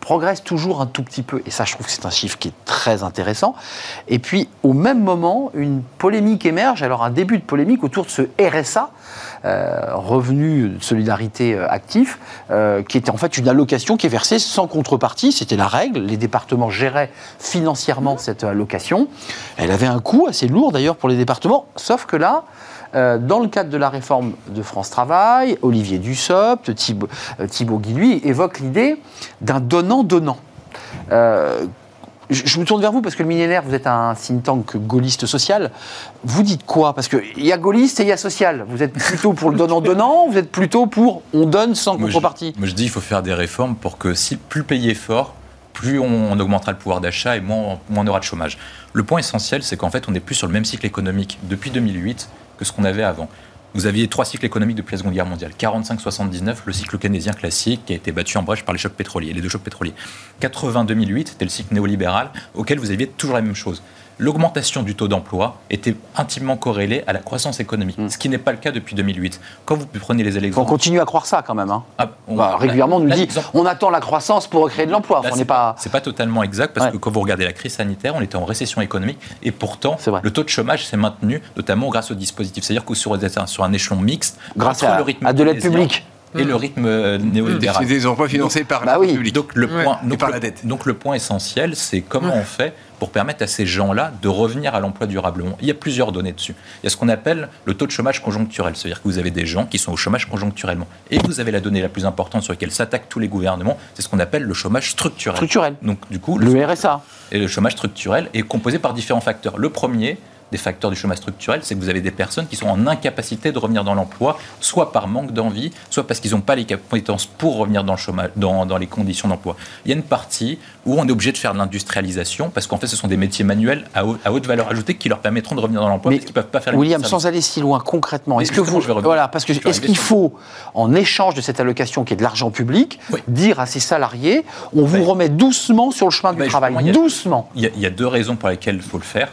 progresse toujours un tout petit peu, et ça je trouve que c'est un chiffre qui est très intéressant. Et puis au même moment, une polémique émerge, alors un début de polémique autour de ce RSA, revenu de solidarité actif, qui était en fait une allocation qui est versée sans contrepartie, c'était la règle, les départements géraient financièrement cette allocation. Elle avait un coût assez lourd d'ailleurs pour les départements, sauf que là, euh, dans le cadre de la réforme de France Travail, Olivier Dussopt, Thibault, euh, Thibault Guy, lui, évoque l'idée d'un donnant-donnant. Euh, je me tourne vers vous parce que le millénaire, vous êtes un think tank gaulliste social. Vous dites quoi? Parce qu'il y a gaulliste et il y a social. Vous êtes plutôt pour le donnant-donnant Vous êtes plutôt pour on donne sans contrepartie Moi, je dis qu'il faut faire des réformes pour que si plus est fort, plus on, augmentera le pouvoir d'achat et moins, moins on aura de chômage. Le point essentiel, c'est qu'en fait, on n'est plus sur le même cycle économique depuis 2008 que ce qu'on avait avant. Vous aviez trois cycles économiques depuis la Seconde Guerre mondiale. 45-79, le cycle keynésien classique qui a été battu en brèche par les chocs pétroliers, les deux chocs pétroliers. 80-2008, c'était le cycle néolibéral auquel vous aviez toujours la même chose. L'augmentation du taux d'emploi était intimement corrélée à la croissance économique, ce qui n'est pas le cas depuis 2008. Quand vous prenez les On exemples... continue à croire ça quand même. hein. Ah, on- Bah, régulièrement, on nous dit on attend la croissance pour recréer de l'emploi. On c'est n'est pas. Pas totalement exact parce Ouais. que quand vous regardez la crise sanitaire, on était en récession économique et pourtant le taux de chômage s'est maintenu, notamment grâce au dispositif. C'est-à-dire que sur, sur un échelon mixte, Grâce à, le rythme à de l'aide publique. Et le rythme euh, néolibéral. C'est des emplois financés par Bah la oui. République. Donc le, point, donc, par le, la dette. donc le point essentiel, c'est comment on fait pour permettre à ces gens-là de revenir à l'emploi durablement. Il y a plusieurs données dessus. Il y a ce qu'on appelle le taux de chômage conjoncturel, c'est-à-dire que vous avez des gens qui sont au chômage conjoncturellement. Et vous avez la donnée la plus importante sur laquelle s'attaquent tous les gouvernements, c'est ce qu'on appelle le chômage structurel. Structurel. Donc du coup, Le RSA. et le chômage structurel est composé par différents facteurs. Le premier des facteurs du chômage structurel, c'est que vous avez des personnes qui sont en incapacité de revenir dans l'emploi, soit par manque d'envie, soit parce qu'ils n'ont pas les compétences pour revenir dans, le chômage, dans, dans les conditions d'emploi. Il y a une partie où on est obligé de faire de l'industrialisation, parce qu'en fait, ce sont des métiers manuels à, haut- à haute valeur ajoutée qui leur permettront de revenir dans l'emploi, Mais parce qu'ils ne peuvent pas faire William, sans aller si loin concrètement, est-ce que vous, je vais revenir. voilà, parce que est-ce qu'il faut, en échange de cette allocation qui est de l'argent public, Oui. dire à ces salariés, on vous remet doucement sur le chemin du Ben, travail, justement, il y a- doucement. Il y, a, il y a deux raisons pour lesquelles il faut le faire.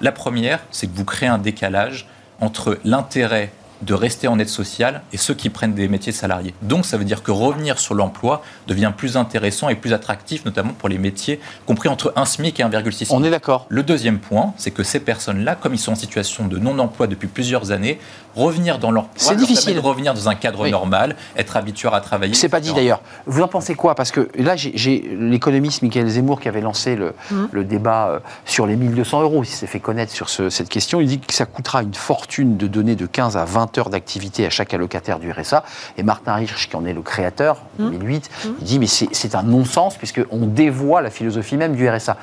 La première, c'est que vous créez un décalage entre l'intérêt de rester en aide sociale et ceux qui prennent des métiers salariés. Donc ça veut dire que revenir sur l'emploi devient plus intéressant et plus attractif, notamment pour les métiers compris entre 1 SMIC et 1,6 SMIC. On est d'accord. Le deuxième point, c'est que ces personnes-là, comme ils sont en situation de non-emploi depuis plusieurs années, revenir dans l'emploi, C'est leur difficile. de revenir dans un cadre Oui. normal, être habitué à travailler. C'est pas dit d'ailleurs. Vous en pensez quoi? Parce que là, j'ai- j'ai l'économiste Michael Zemmour qui avait lancé le, le débat euh, sur les 1200 euros. Il s'est fait connaître sur ce- cette question. Il dit que ça coûtera une fortune de donner de 15 à 20 heures d'activité à chaque allocataire du RSA. Et Martin Hirsch, qui en est le créateur, en 2008, il dit mais c'est un non-sens puisqu'on dévoie la philosophie même du RSA.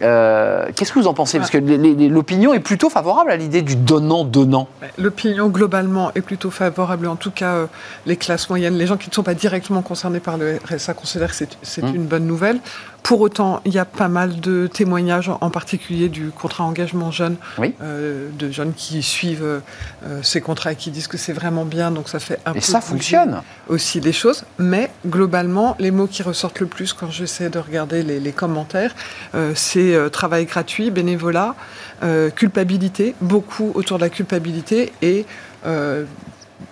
Euh, Qu'est-ce que vous en pensez? Parce que l'opinion est plutôt favorable à l'idée du donnant-donnant. L'opinion globalement est plutôt favorable. En tout cas, euh, les classes moyennes, les gens qui ne sont pas directement concernés par le RSA considèrent que c'est- c'est Mmh. une bonne nouvelle. Pour autant, il y a pas mal de témoignages, en particulier du contrat engagement jeune, Oui. euh, de jeunes qui suivent euh, ces contrats et qui disent que c'est vraiment bien. Donc ça fait un Et peu ça fonctionne. aussi les choses. Mais globalement, les mots qui ressortent le plus quand j'essaie de regarder les, les commentaires, euh, c'est travail gratuit, bénévolat, culpabilité, beaucoup autour de la culpabilité et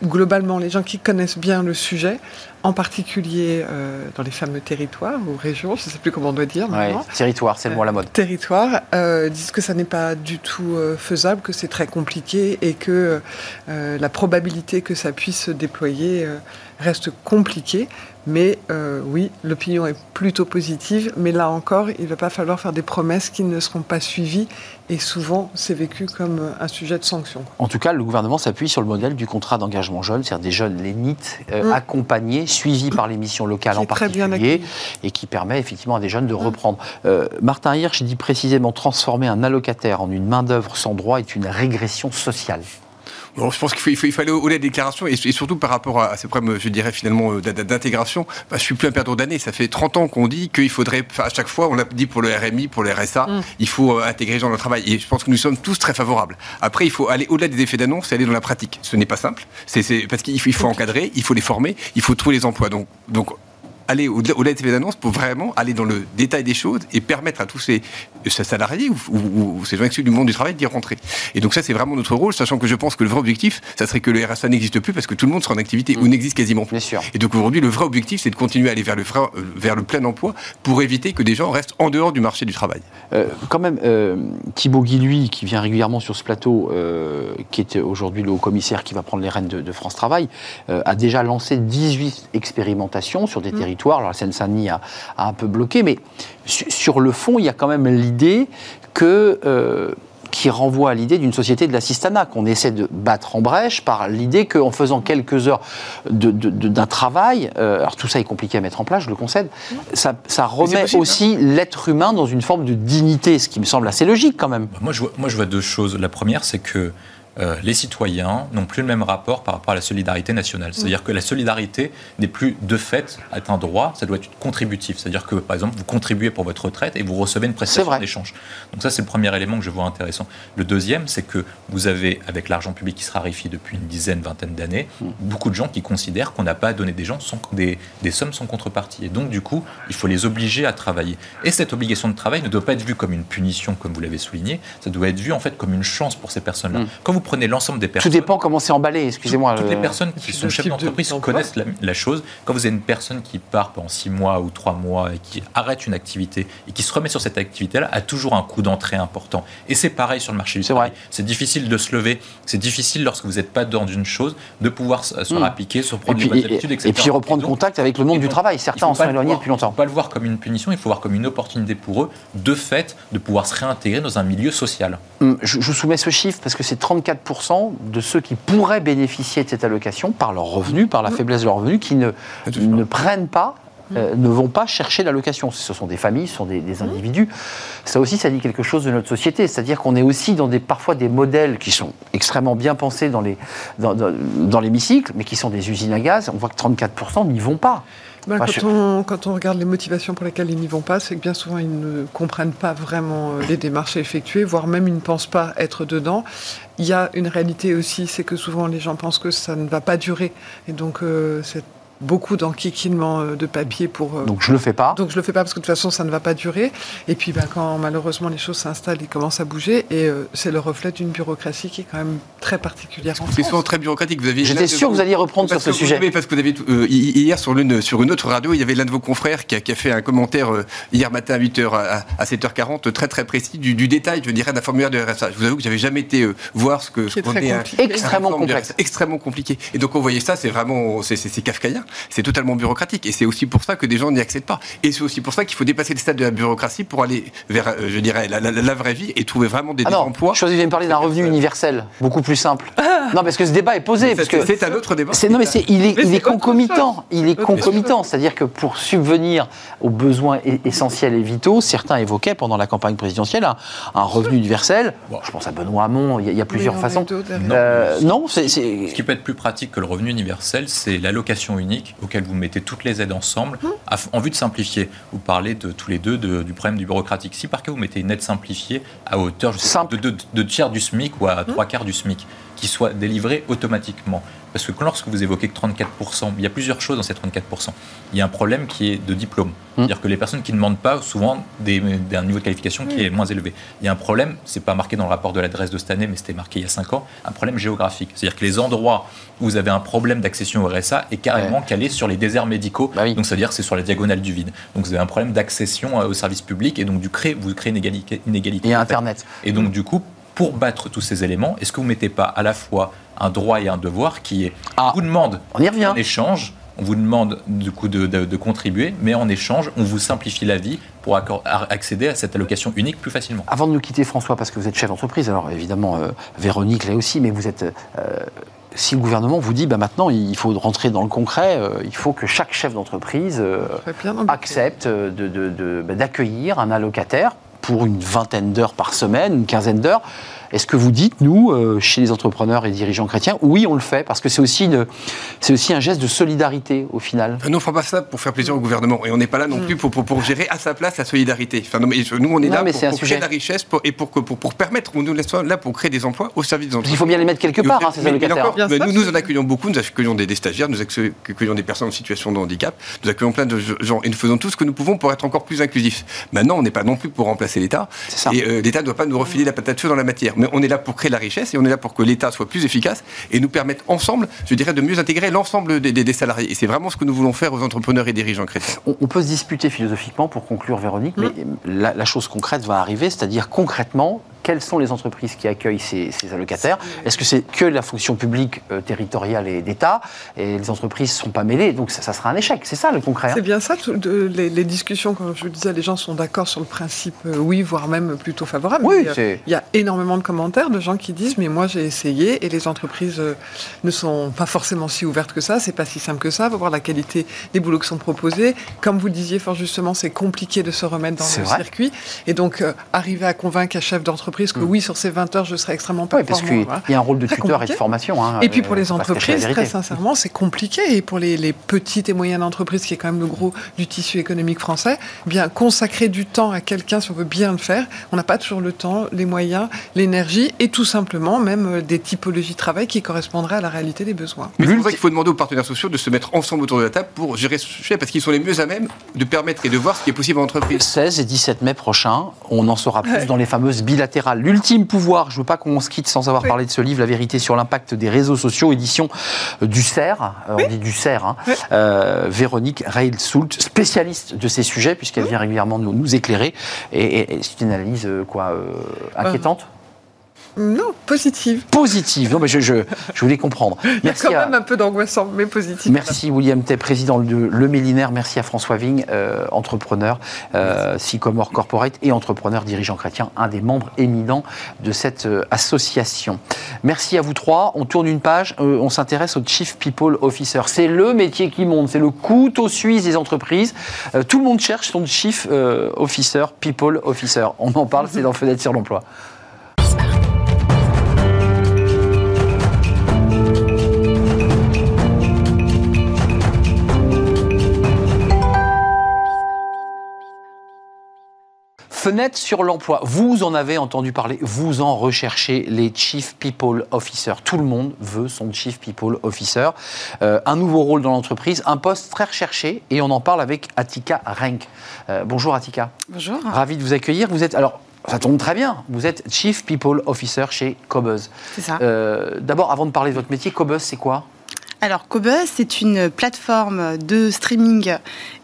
globalement les gens qui connaissent bien le sujet, en particulier euh, dans les fameux territoires ou régions, je ne sais plus comment on doit dire Ouais, maintenant. territoire, c'est le mot à la mode. Territoire euh, disent que ça n'est pas du tout euh, faisable, que c'est très compliqué et que euh, la probabilité que ça puisse se déployer euh, reste compliquée. Mais euh, oui, l'opinion est plutôt positive, mais là encore, il ne va pas falloir faire des promesses qui ne seront pas suivies et souvent c'est vécu comme euh, un sujet de sanction. En tout cas, le gouvernement s'appuie sur le modèle du contrat d'engagement jeune, c'est-à-dire des jeunes lénites euh, Mm. accompagnés suivi par les missions locales en particulier, et qui permet effectivement à des jeunes de reprendre. Euh, Martin Hirsch dit précisément transformer un allocataire en une main-d'œuvre sans droit est une régression sociale. Bon, je pense qu'il faut, il aller au-delà des déclarations et, et surtout par rapport à, ces problèmes, je dirais finalement, euh, d'intégration. Bah, je suis plus un perdant d'années. Ça fait 30 ans qu'on dit qu'il faudrait, à chaque fois, on l'a dit pour le RMI, pour le RSA, il faut euh, intégrer les gens dans le travail. Et je pense que nous sommes tous très favorables. Après, il faut aller au-delà des effets d'annonce et aller dans la pratique. Ce n'est pas simple. C'est, c'est- parce qu'il faut, il faut encadrer, il faut les former, il faut trouver les emplois. Donc, donc aller au-delà au-delà des d'annonce pour vraiment aller dans le détail des choses et permettre à tous ces, ces salariés ou, ou- ou ces gens exclus du monde du travail d'y rentrer. Et donc ça, c'est vraiment notre rôle, sachant que je pense que le vrai objectif, ça serait que le RSA n'existe plus parce que tout le monde sera en activité ou n'existe quasiment plus. Bien sûr. Et donc aujourd'hui, le vrai objectif, c'est de continuer à aller vers le, euh, vers le plein emploi pour éviter que des gens restent en dehors du marché du travail. Euh, quand même, euh, Thibaut Guilluy, qui vient régulièrement sur ce plateau, euh, qui est aujourd'hui le haut commissaire qui va prendre les rênes de, de France Travail, euh, a déjà lancé 18 expérimentations sur des territoires. Alors la Seine-Saint-Denis a, a un peu bloqué, mais su- sur le fond, il y a quand même l'idée que. euh, qui renvoie à l'idée d'une société de l'assistanat, qu'on essaie de battre en brèche par l'idée qu'en faisant quelques heures de- de- de- d'un travail, euh, alors tout ça est compliqué à mettre en place, je le concède, ça, ça remet possible, aussi l'être humain dans une forme de dignité, ce qui me semble assez logique quand même. Moi je, vois, moi, je vois deux choses. La première, c'est que euh, les citoyens n'ont plus le même rapport par rapport à la solidarité nationale. C'est-à-dire que la solidarité n'est plus de fait un droit, ça doit être contributif. C'est-à-dire que, par exemple, vous contribuez pour votre retraite et vous recevez une prestation d'échange. Donc ça, c'est le premier élément que je vois intéressant. Le deuxième, c'est que vous avez, avec l'argent public qui se raréfie depuis une dizaine, vingtaine d'années, beaucoup de gens qui considèrent qu'on n'a pas à donner des, gens sans, des, des sommes sans contrepartie. Et donc, du coup, il faut les obliger à travailler. Et cette obligation de travail ne doit pas être vue comme une punition, comme vous l'avez souligné, ça doit être vu en fait comme une chance pour ces personnes-là. Quand vous prenez l'ensemble des Tout personnes... dépend comment c'est emballé, excusez-moi. Toutes les euh, personnes qui sont chefs de- d'entreprise connaissent la, la chose. Quand vous avez une personne qui part pendant six mois ou trois mois et qui arrête une activité et qui se remet sur cette activité-là, a toujours un coût d'entrée important. Et c'est pareil sur le marché du travail. C'est difficile de se lever. C'est difficile lorsque vous n'êtes pas dans une chose de pouvoir se, se Mm. rappliquer, se Et reprendre puis, les bonnes et- habitudes, et etc. puis reprendre Et donc, contact avec le monde et du travail. il Certains en sont éloignés depuis longtemps. Il ne faut pas le voir comme une punition, il faut voir comme une opportunité pour eux, de fait, de pouvoir se réintégrer dans un milieu social. Hum, Je, je vous soumets ce chiffre parce que c'est 34% de ceux qui pourraient bénéficier de cette allocation par leur revenu, par la faiblesse de leur revenu, qui ne, ne prennent pas, euh, ne vont pas chercher l'allocation. Ce sont des familles, ce sont des, des individus. Ça aussi, ça dit quelque chose de notre société. C'est-à-dire qu'on est aussi dans des, parfois des modèles qui sont extrêmement bien pensés dans les- dans, dans- dans l'hémicycle, mais qui sont des usines à gaz. On voit que 34% n'y vont pas. Ben, Enfin, quand, je- on, quand on regarde les motivations pour lesquelles ils n'y vont pas, c'est que bien souvent ils ne comprennent pas vraiment euh, les démarches à effectuer, voire même ils ne pensent pas être dedans. Il y a une réalité aussi, c'est que souvent les gens pensent que ça ne va pas durer. Et donc euh, beaucoup d'enquiquinement euh, de papier pour... euh, Donc je le fais pas. donc je le fais pas parce que de toute façon ça ne va pas durer. Et puis ben, quand malheureusement les choses s'installent, ils commencent à bouger. Et euh, c'est le reflet d'une bureaucratie qui est quand même très particulière C'est souvent très bureaucratique. Vous avez J'étais sûr que vous alliez reprendre sur ce sujet. oui, parce que vous avez euh, hi- hier sur une sur une autre radio, il y avait l'un de vos confrères qui a, qui a fait un commentaire euh, hier matin à 8h à, à 7h40 très très précis du, du détail, je dirais, d'un formulaire de RSA. Je vous avoue que j'avais jamais été euh, voir ce que Qui est ce qu'on très est un- compliqué. Extrêmement de complexe. Extrêmement compliqué. Et donc on voyait ça, c'est vraiment c'est c'est- c'est kafkaïen, c'est totalement bureaucratique. Et c'est aussi pour ça que des gens n'y accèdent pas. Et c'est aussi pour ça qu'il faut dépasser le stade de la bureaucratie pour aller vers, euh, je dirais, la, la- la vraie vie et trouver vraiment des, Ah des non, emplois. je allez me parler d'un revenu universel, beaucoup plus simple. Non, parce que ce débat est posé. C'est un autre débat. non, mais c'est, il est, Mais il est concomitant. Il est concomitant. C'est-à-dire que pour subvenir aux besoins e- essentiels et vitaux, certains évoquaient pendant la campagne présidentielle un, un revenu universel. Je pense à Benoît Hamon, il y a, il y a plusieurs façons. Euh, non, Ce qui peut être plus pratique que le revenu universel, c'est l'allocation unique auquel vous mettez toutes les aides ensemble à- en vue de simplifier. Vous parlez de tous les deux de- du problème du bureaucratique. Si par cas vous mettez une aide simplifiée à hauteur je sais de, de- de tiers du SMIC ou à trois quarts du SMIC, qui soit délivrée automatiquement. Parce que lorsque vous évoquez que 34%, il y a plusieurs choses dans ces 34%. Il y a un problème qui est de diplôme. C'est-à-dire que les personnes qui ne demandent pas, souvent, des, des- un niveau de qualification qui est moins élevé. Il y a un problème, c'est pas marqué dans le rapport de l'adresse de cette année, mais c'était marqué il y a 5 ans, un problème géographique. C'est-à-dire que les endroits où vous avez un problème d'accession au RSA est carrément calé sur les déserts médicaux. Bah oui. Donc, c'est-à-dire que c'est sur la diagonale du vide. Donc, vous avez un problème d'accession euh, aux services publics et donc, du créer, vous créez une égalité. Une égalité Et Internet. et donc, du coup, pour battre tous ces éléments, est-ce que vous ne mettez pas à la fois un droit et un devoir qui est Ah. on vous demande On y revient. en échange, on vous demande du coup de, de- de contribuer, mais en échange, on vous simplifie la vie pour accéder à cette allocation unique plus facilement. Avant de nous quitter, François, parce que vous êtes chef d'entreprise, alors évidemment, euh, Véronique là aussi, mais vous êtes euh, si le gouvernement vous dit, bah, maintenant, il faut rentrer dans le concret, euh, il faut que chaque chef d'entreprise euh, accepte de- de- de- bah, d'accueillir un allocataire pour une vingtaine d'heures par semaine, une quinzaine d'heures. Est-ce que vous dites, nous, euh, chez les entrepreneurs et dirigeants chrétiens, oui, on le fait, parce que c'est aussi, aussi un geste de solidarité au final Enfin, nous, on ne fera pas ça pour faire plaisir au gouvernement. Et on n'est pas là non Mm. plus pour, pour, pour gérer à sa place la solidarité. Enfin, non, mais je- nous, on est Non, là mais pour, créer de la richesse pour- et pour, pour, pour permettre, on nous laisse là pour créer des emplois au service des entreprises. qu'il faut bien les mettre quelque part, hein, ces allocataires. encore, Bien mais sûr, nous, nous en accueillons beaucoup, nous accueillons des, des stagiaires, nous accueillons des personnes en situation de handicap, nous accueillons plein de gens et nous faisons tout ce que nous pouvons pour être encore plus inclusifs. Maintenant, on n'est pas non plus pour remplacer l'État et euh, l'État ne doit pas nous refiler la patate chaude dans la matière. Mais on est là pour créer la richesse et on est là pour que l'État soit plus efficace et nous permette ensemble, je dirais, de mieux intégrer l'ensemble des, des- des salariés. Et c'est vraiment ce que nous voulons faire aux entrepreneurs et dirigeants chrétiens. On, on peut se disputer philosophiquement pour conclure, Véronique, mais la, la chose concrète va arriver, c'est-à-dire concrètement, quelles sont les entreprises qui accueillent ces, ces allocataires? Est-ce que c'est que la fonction publique euh, territoriale et d'État? Et les entreprises ne sont pas mêlées, donc ça, ça sera un échec. C'est ça le concret. hein? C'est bien ça, tout- de- les, les discussions, comme je vous disais, les gens sont d'accord sur le principe, euh, oui, voire même plutôt favorable. Oui, euh, c'est- Il y a énormément de commentaires de gens qui disent mais moi j'ai essayé et les entreprises euh, ne sont pas forcément si ouvertes que ça, c'est pas si simple que ça, faut voir la qualité des boulots qui sont proposés. Comme vous le disiez fort justement, c'est compliqué de se remettre dans le vrai. circuit et donc euh, arriver à convaincre un chef d'entreprise que Mm. oui sur ces 20 heures je serai extrêmement Oui, parce performant. qu'il voilà. y a un rôle de Très tuteur et de formation. hein, Et puis pour euh, les entreprises, très sincèrement, c'est compliqué. Et pour les, les petites et moyennes entreprises, qui est quand même le gros du tissu économique français, eh bien consacrer du temps à quelqu'un, si on veut bien le faire, on n'a pas toujours le temps, les moyens, l'énergie, et tout simplement même euh, des typologies de travail qui correspondraient à la réalité des besoins. Mais c'est pour ça qu'il faut demander aux partenaires sociaux de se mettre ensemble autour de la table pour gérer ce sujet, parce qu'ils sont les mieux à même de permettre et de voir ce qui est possible en entreprise. 16 et 17 mai prochain, on en saura plus Ouais. dans les fameuses bilatérales. L'ultime pouvoir, je ne veux pas qu'on se quitte sans avoir Oui. parlé de ce livre, La vérité sur l'impact des réseaux sociaux, édition euh, du CERF, euh, on dit du CERF, hein. Oui. Euh, Véronique Reil-Soult, spécialiste de ces sujets, puisqu'elle vient régulièrement nous, nous éclairer. Et, et- et c'est une analyse quoi, euh, inquiétante? Non, positive. Positive, non mais je, je, je voulais comprendre. Il y a Merci quand à- même un peu d'angoissant, mais positive. Merci William Tay, président de Le Millénaire. Merci à François Vigne, euh, entrepreneur, euh, Sycomore Corporate et entrepreneur dirigeant chrétien, un des membres éminents de cette euh, association. Merci à vous trois. On tourne une page, euh, on s'intéresse au Chief People Officer. C'est le métier qui monte, c'est le couteau suisse des entreprises. Euh, tout le monde cherche son Chief Officer, People Officer. On en parle, c'est dans Fenêtre sur l'emploi. Fenêtre sur l'emploi, vous en avez entendu parler, vous en recherchez les Chief People Officer. Tout le monde veut son Chief People Officer. Euh, un nouveau rôle dans l'entreprise, un poste très recherché, et on en parle avec Atika Renk. Euh, bonjour Atika, Bonjour. ravi de vous accueillir. Vous êtes, alors, ça tombe très bien, vous êtes Chief People Officer chez Cobuzz. C'est ça. Euh, D'abord, avant de parler de votre métier, Cobuzz, c'est quoi? Alors, Cobuzz, c'est une plateforme de streaming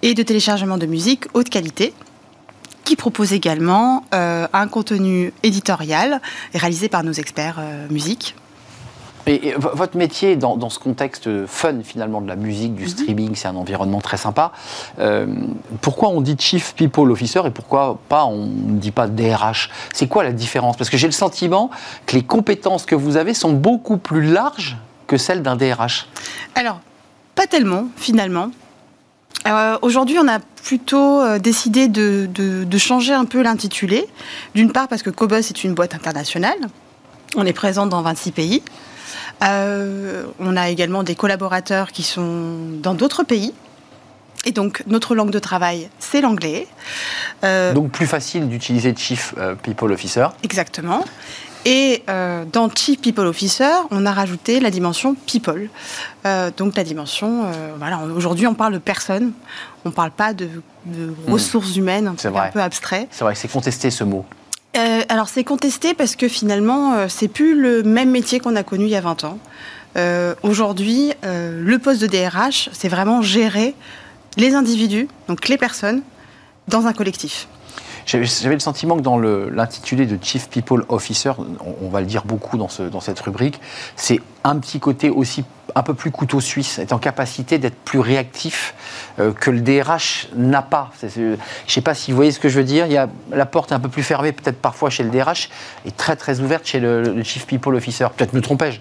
et de téléchargement de musique haute qualité qui propose également euh, un contenu éditorial réalisé par nos experts euh, musique. Et, et vo- votre métier, dans, dans ce contexte fun finalement de la musique, Mhm. du streaming, c'est un environnement très sympa. Euh, pourquoi on dit Chief People Officer et pourquoi pas on ne dit pas DRH C'est quoi la différence? Parce que j'ai le sentiment que les compétences que vous avez sont beaucoup plus larges que celles d'un DRH. Alors, pas tellement, finalement. Euh, Aujourd'hui, on a plutôt euh, décidé de, de- de changer un peu l'intitulé. D'une part, parce que Cobus est une boîte internationale. On est présent dans 26 pays. Euh, on a également des collaborateurs qui sont dans d'autres pays. Et donc, notre langue de travail, c'est l'anglais. Euh, Donc plus facile d'utiliser Chief People Officer. Exactement. Et euh, dans Chief People Officer, on a rajouté la dimension people. Euh, donc la dimension, euh, voilà, aujourd'hui on parle de personnes, on ne parle pas de, de ressources humaines, un, Hmm. C'est truc un peu abstrait. C'est vrai c'est contesté ce mot. Alors c'est contesté parce que finalement, c'est plus le même métier qu'on a connu il y a 20 ans. Aujourd'hui, le poste de DRH, c'est vraiment gérer les individus, donc les personnes, dans un collectif. J'avais le sentiment que dans l'intitulé de Chief People Officer, on, va le dire beaucoup dans, ce, dans cette rubrique, c'est un petit côté aussi un peu plus couteau suisse, être en capacité d'être plus réactif euh, que le DRH n'a pas. Je ne sais pas si vous voyez ce que je veux dire. Il y a, la porte est un peu plus fermée peut-être parfois chez le DRH et très très ouverte chez le, Chief People Officer. Peut-être me trompais-je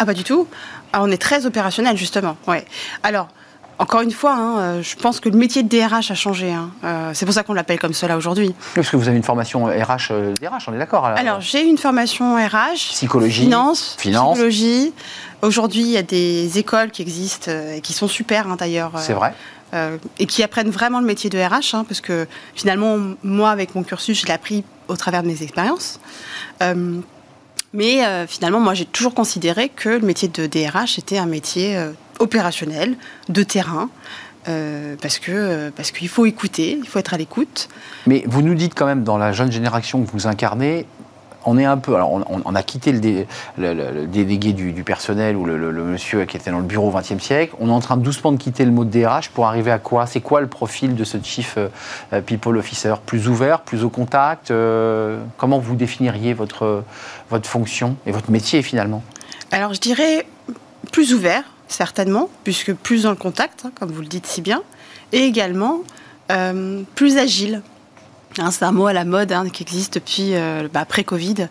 Ah, pas du tout. Ah, on est très opérationnel, justement. Ouais. Alors, encore une fois, hein, euh, je pense que le métier de DRH a changé. hein. Euh, c'est pour ça qu'on l'appelle comme cela aujourd'hui. Parce que vous avez une formation RH, euh, DRH, on est d'accord alors Alors, j'ai une formation RH, Psychologie, finance, finance. psychologie. Aujourd'hui, il y a des écoles qui existent et qui sont super hein, d'ailleurs. C'est vrai. euh, et qui apprennent vraiment le métier de RH, parce que finalement, moi, avec mon cursus, je l'ai appris au travers de mes expériences. Mais finalement, moi, j'ai toujours considéré que le métier de DRH était un métier opérationnel, de terrain, euh, parce que parce qu'il faut écouter, il faut être à l'écoute. Mais vous nous dites quand même, dans la jeune génération que vous incarnez, on est un peu. Alors, on, a quitté le, dé- le- le- le délégué du, du personnel ou le, monsieur qui était dans le bureau au XXe siècle. On est en train doucement de quitter le mot de DRH pour arriver à quoi? C'est quoi le profil de ce chief euh, euh, people officer? Plus ouvert, plus au contact euh, Comment vous définiriez votre, votre fonction et votre métier finalement? Alors, je dirais plus ouvert, certainement, puisque plus dans le contact, hein, comme vous le dites si bien, et également euh, plus agile. Hein, c'est un mot à la mode hein, qui existe depuis euh, bah, après-Covid.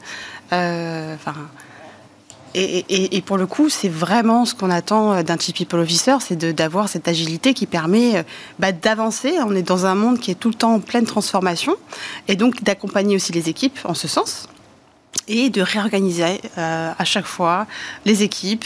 Euh, et, pour le coup, c'est vraiment ce qu'on attend euh, d'un Chief People Officer, c'est d'avoir cette agilité qui permet euh, bah, d'avancer. On est dans un monde qui est tout le temps en pleine transformation, et donc d'accompagner aussi les équipes en ce sens et de réorganiser à chaque fois les équipes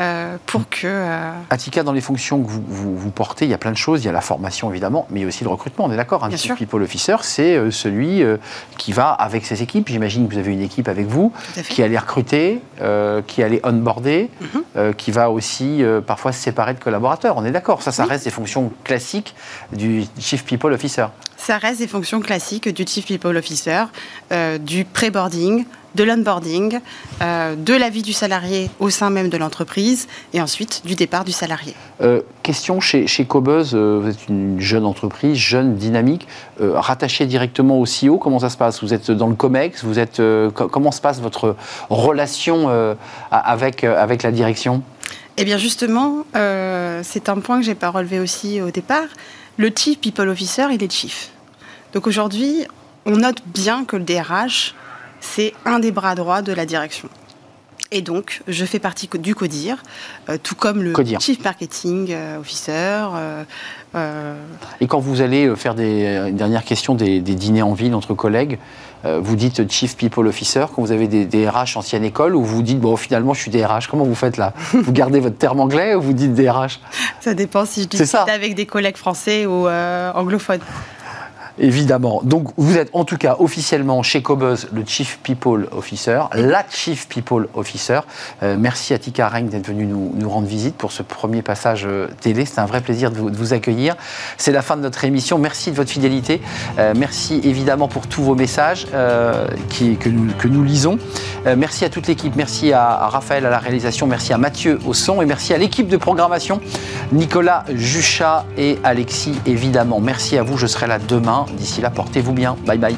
euh, pour que. euh, Attica, dans les fonctions que vous, vous- vous portez, il y a plein de choses. Il y a la formation, évidemment, mais il y a aussi le recrutement. On est d'accord Un Bien Chief sûr. People Officer, c'est euh, celui euh, qui va avec ses équipes. J'imagine que vous avez une équipe avec vous, qui allait recruter, euh, qui allait onboarder, Mhm. euh, qui va aussi parfois se séparer de collaborateurs. On est d'accord Ça, ça Oui. reste des fonctions classiques du Chief People Officer. Ça reste des fonctions classiques du Chief People Officer, euh, du pré-boarding, de l'onboarding, euh, de la vie du salarié au sein même de l'entreprise et ensuite du départ du salarié. Euh, question chez, chez Cobuzz, euh, vous êtes une jeune entreprise, jeune, dynamique, rattachée directement au CEO, comment ça se passe? Vous êtes dans le COMEX vous êtes, co- Comment se passe votre relation avec, avec la direction? Eh bien justement, c'est un point que j'ai pas relevé aussi au départ. Le Chief People Officer, il est Chief. Donc aujourd'hui, on note bien que le DRH, c'est un des bras droits de la direction. Et donc, je fais partie du CODIR, euh, tout comme le CODIR. Chief Marketing euh, Officer. euh, euh, Et quand vous allez faire des, euh, une dernière question, des, des dîners en ville entre collègues, vous dites Chief People Officer quand vous avez des, des RH ancienne école ou vous dites, bon, finalement, je suis DRH. Comment vous faites là? Vous gardez votre terme anglais ou vous dites DRH ça dépend si je discute avec des collègues français ou euh, anglophones. Évidemment. Donc, vous êtes en tout cas officiellement chez Cobuzz le Chief People Officer, la Chief People Officer. Euh, merci à Tika Reng d'être venu nous, rendre visite pour ce premier passage euh, télé. C'était un vrai plaisir de vous, accueillir. C'est la fin de notre émission. Merci de votre fidélité. Euh, merci évidemment pour tous vos messages que, nous, lisons. Merci à toute l'équipe. Merci à, à Raphaël à la réalisation. Merci à Mathieu au son. Et merci à l'équipe de programmation, Nicolas Juchat et Alexis évidemment. Merci à vous. Je serai là demain. D'ici là, portez-vous bien. Bye bye.